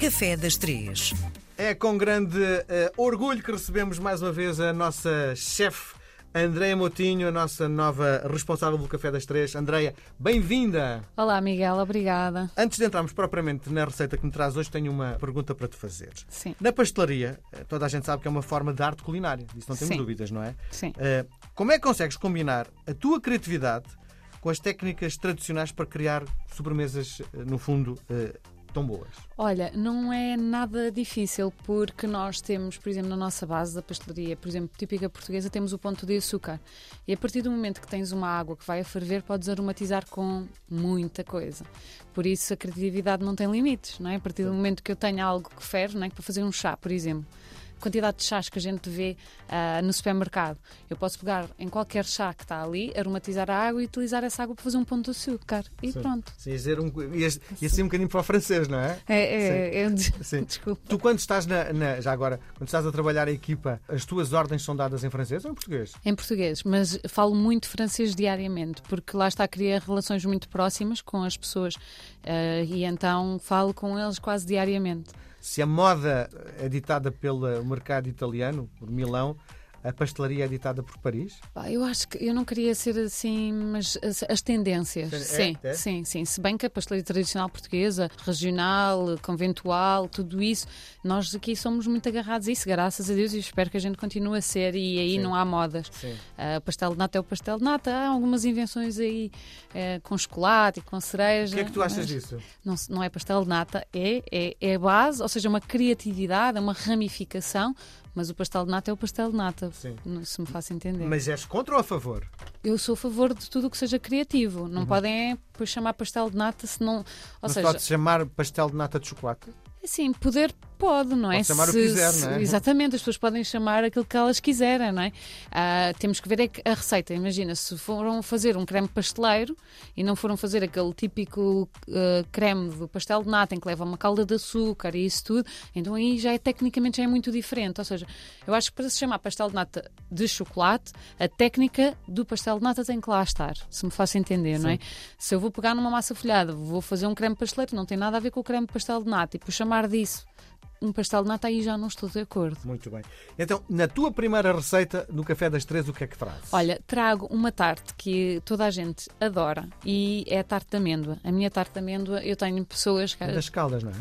Café das Três. É com grande eh, orgulho que recebemos mais uma vez a nossa chefe, Andreia Motinho, a nossa nova responsável do Café das Três. Andreia, bem-vinda! Olá, Miguel, obrigada. Antes de entrarmos propriamente na receita que me traz hoje, tenho uma pergunta para te fazer. Sim, Na pastelaria, eh, toda a gente sabe que é uma forma de arte culinária, disso não temos Sim. dúvidas, não é? sim. Eh, como é que consegues combinar a tua criatividade com as técnicas tradicionais para criar sobremesas, no fundo, eh, tão boas? Olha, não é nada difícil porque nós temos, por exemplo, na nossa base da pastelaria, por exemplo, típica portuguesa, temos o ponto de açúcar. E a partir do momento que tens uma água que vai a ferver, podes aromatizar com muita coisa. Por isso a criatividade não tem limites, não é? A partir do momento que eu tenho algo que ferve, não é? Para fazer um chá, por exemplo. Quantidade de chás que a gente vê ah, no supermercado. Eu posso pegar em qualquer chá que está ali, aromatizar a água e utilizar essa água para fazer um ponto de açúcar. E Sim. pronto. Sim, dizer um, ia ser um bocadinho para o francês, não é? É, é, é, Sim. desculpa. Tu, quando estás na, na- Já agora, quando estás a trabalhar a equipa, as tuas ordens são dadas em francês ou em português? Em português, mas falo muito francês diariamente, porque lá está a criar relações muito próximas com as pessoas eh, e então falo com eles quase diariamente. Se a moda é ditada pelo mercado italiano, por Milão, a pastelaria é ditada por Paris? Eu acho que eu não queria ser assim, mas as, as tendências, É, sim, é? sim, sim. Se bem que a pastelaria tradicional portuguesa, regional, conventual, tudo isso, nós aqui somos muito agarrados a isso, graças a Deus, e espero que a gente continue a ser, e aí Sim. não há modas. Sim. Ah, pastel de nata é o pastel de nata. Há algumas invenções aí eh, com chocolate e com O cereja. que é que tu achas disso? Não, não é pastel de nata, é, é, é a base, ou seja, uma criatividade, uma ramificação, mas o pastel de nata é o pastel de nata. Sim. Se me faço entender. Mas és contra ou a favor? Eu sou a favor de tudo o que seja criativo. Não podem é, depois chamar pastel de nata se não. Ou Mas seja, pode-se chamar pastel de nata de chocolate? Assim, poder pode, não é? Pode chamar o que quiser, se- não é? Exatamente, as pessoas podem chamar aquilo que elas quiserem, não é? Ah, temos que ver é que a receita. Imagina, se foram fazer um creme pasteleiro e não foram fazer aquele típico ah, creme do pastel de nata em que leva uma calda de açúcar e isso tudo, então aí já é tecnicamente já é muito diferente. Ou seja, eu acho que para se chamar pastel de nata de chocolate, a técnica do pastel de nata tem que lá estar, se me faço entender, não é? Se eu vou pegar numa massa folhada, vou fazer um creme pasteleiro, não tem nada a ver com o creme pastel de nata, e por chamar disso um pastel de nata, aí já não estou de acordo. Muito bem. Então, na tua primeira receita no Café das Três, o que é que trazes? Olha, trago uma tarte que toda a gente adora e é a tarte de amêndoa. A minha tarte de amêndoa, eu tenho pessoas que. Das caldas, não é?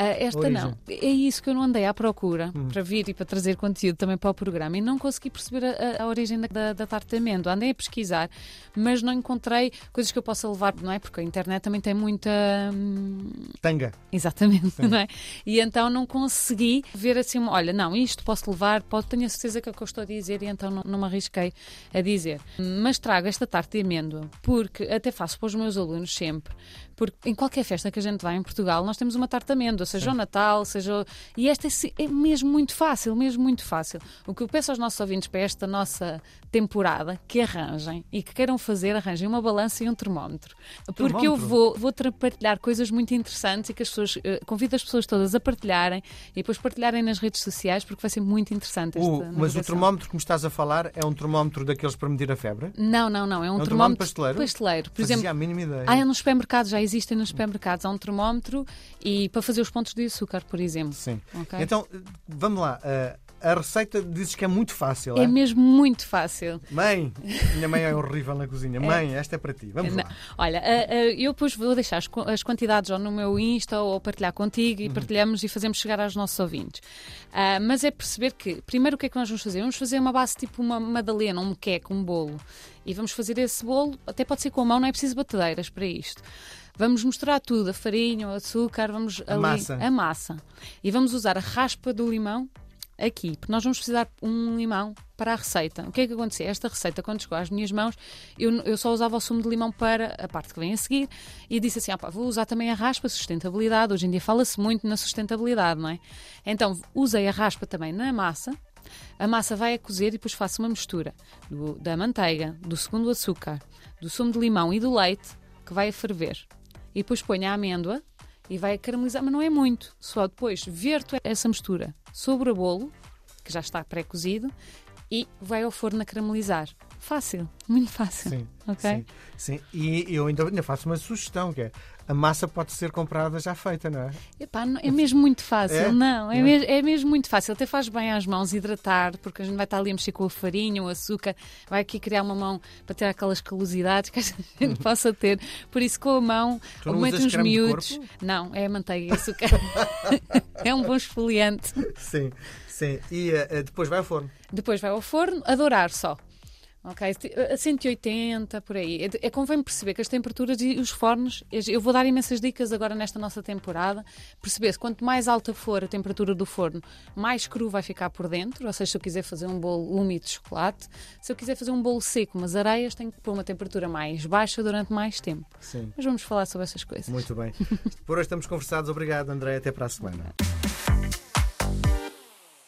Ah, esta Origem. não. É isso que eu não andei à procura para vir e para trazer conteúdo também para o programa e não consegui perceber a, a- origem da, da, da tarte de amêndoa. Andei a pesquisar, mas não encontrei coisas que eu possa levar, não é? Porque a internet também tem muita. hum, Tanga. Exatamente, não é? E então não consegui ver assim, olha, não, isto posso levar, pode, tenho a certeza que é o que eu estou a dizer e então não, não me arrisquei a dizer. Mas trago esta tarte de amêndoa, porque até faço para os meus alunos sempre, porque em qualquer festa que a gente vai em Portugal, nós temos uma tarte de amêndoa, seja o Natal, seja. o- E esta é, é mesmo muito fácil, mesmo muito fácil. O que eu peço aos nossos ouvintes para esta nossa temporada, que arranjem e que queiram fazer, arranjem uma balança e um termómetro. Porque eu termómetro? vou, vou partilhar coisas muito interessantes e que as pessoas. eh, convido as pessoas todas a partilharem e depois partilharem nas redes sociais, porque vai ser muito interessante esta O- mas o termómetro que me estás a falar é um termómetro daqueles para medir a febre? Não, não, não. É um, um termómetro termómetro pasteleiro? pasteleiro. Por Fazia exemplo, a mínima ideia. há nos supermercados, já existem nos supermercados, há um termómetro e para fazer os pontos de açúcar, por exemplo. Sim. Ok? Então, vamos lá. eh, a receita dizes que é muito fácil, é? É mesmo muito fácil. Mãe, minha mãe é horrível na cozinha. Mãe, esta é para ti. Vamos Não. lá. Olha, ah, ah, eu depois vou deixar as, quantidades ou no meu Insta ou partilhar contigo Uhum. e partilhamos e fazemos chegar aos nossos ouvintes. Ah, mas é perceber que, primeiro, o que é que nós vamos fazer? Vamos fazer uma base tipo uma madalena, um queque, um bolo. E vamos fazer esse bolo, até pode ser com a mão, não é preciso batedeiras para isto. Vamos misturar tudo, a farinha, o açúcar, vamos A ali, massa. a massa. E vamos usar a raspa do limão aqui, porque nós vamos precisar de um limão para a receita. O que é que aconteceu? Esta receita, quando chegou às minhas mãos, eu, eu só usava o sumo de limão para a parte que vem a seguir e disse assim: ah, pá, vou usar também a raspa, sustentabilidade. Hoje em dia fala-se muito na sustentabilidade, não é? Então usei a raspa também na massa. A massa vai a cozer e depois faço uma mistura do- da manteiga, do segundo açúcar, do sumo de limão e do leite que vai a ferver. E depois ponho a amêndoa e vai caramelizar, mas não é muito. Só depois verto essa mistura sobre o bolo, que já está pré-cozido, e vai ao forno a caramelizar. Fácil, muito fácil. Sim, Ok? sim, sim. E eu ainda, ainda faço uma sugestão, que é a massa pode ser comprada já feita, não é? Epá, não- é mesmo muito fácil, É? não, é, É? mes- é mesmo muito fácil. Até faz bem às mãos hidratar, porque a gente vai estar ali a mexer com a farinha, o açúcar, vai aqui criar uma mão para ter aquelas calosidades que a gente possa ter. Por isso, com a mão, Tu não usas miúdos. Não, é manteiga e açúcar. é um bom esfoliante. Sim, sim. E eh, depois vai ao forno. Depois vai ao forno, a dourar só. Ok, a 180 por aí. É, é convém perceber que as temperaturas e os fornos, eu vou dar imensas dicas agora nesta nossa temporada. Perceber se quanto mais alta for a temperatura do forno, mais cru vai ficar por dentro. Ou seja, se eu quiser fazer um bolo úmido de chocolate, se eu quiser fazer um bolo seco, mas areias, tenho que pôr uma temperatura mais baixa durante mais tempo. Sim. Mas vamos falar sobre essas coisas. Muito bem. Por hoje estamos conversados. Obrigado, André. Até para a semana.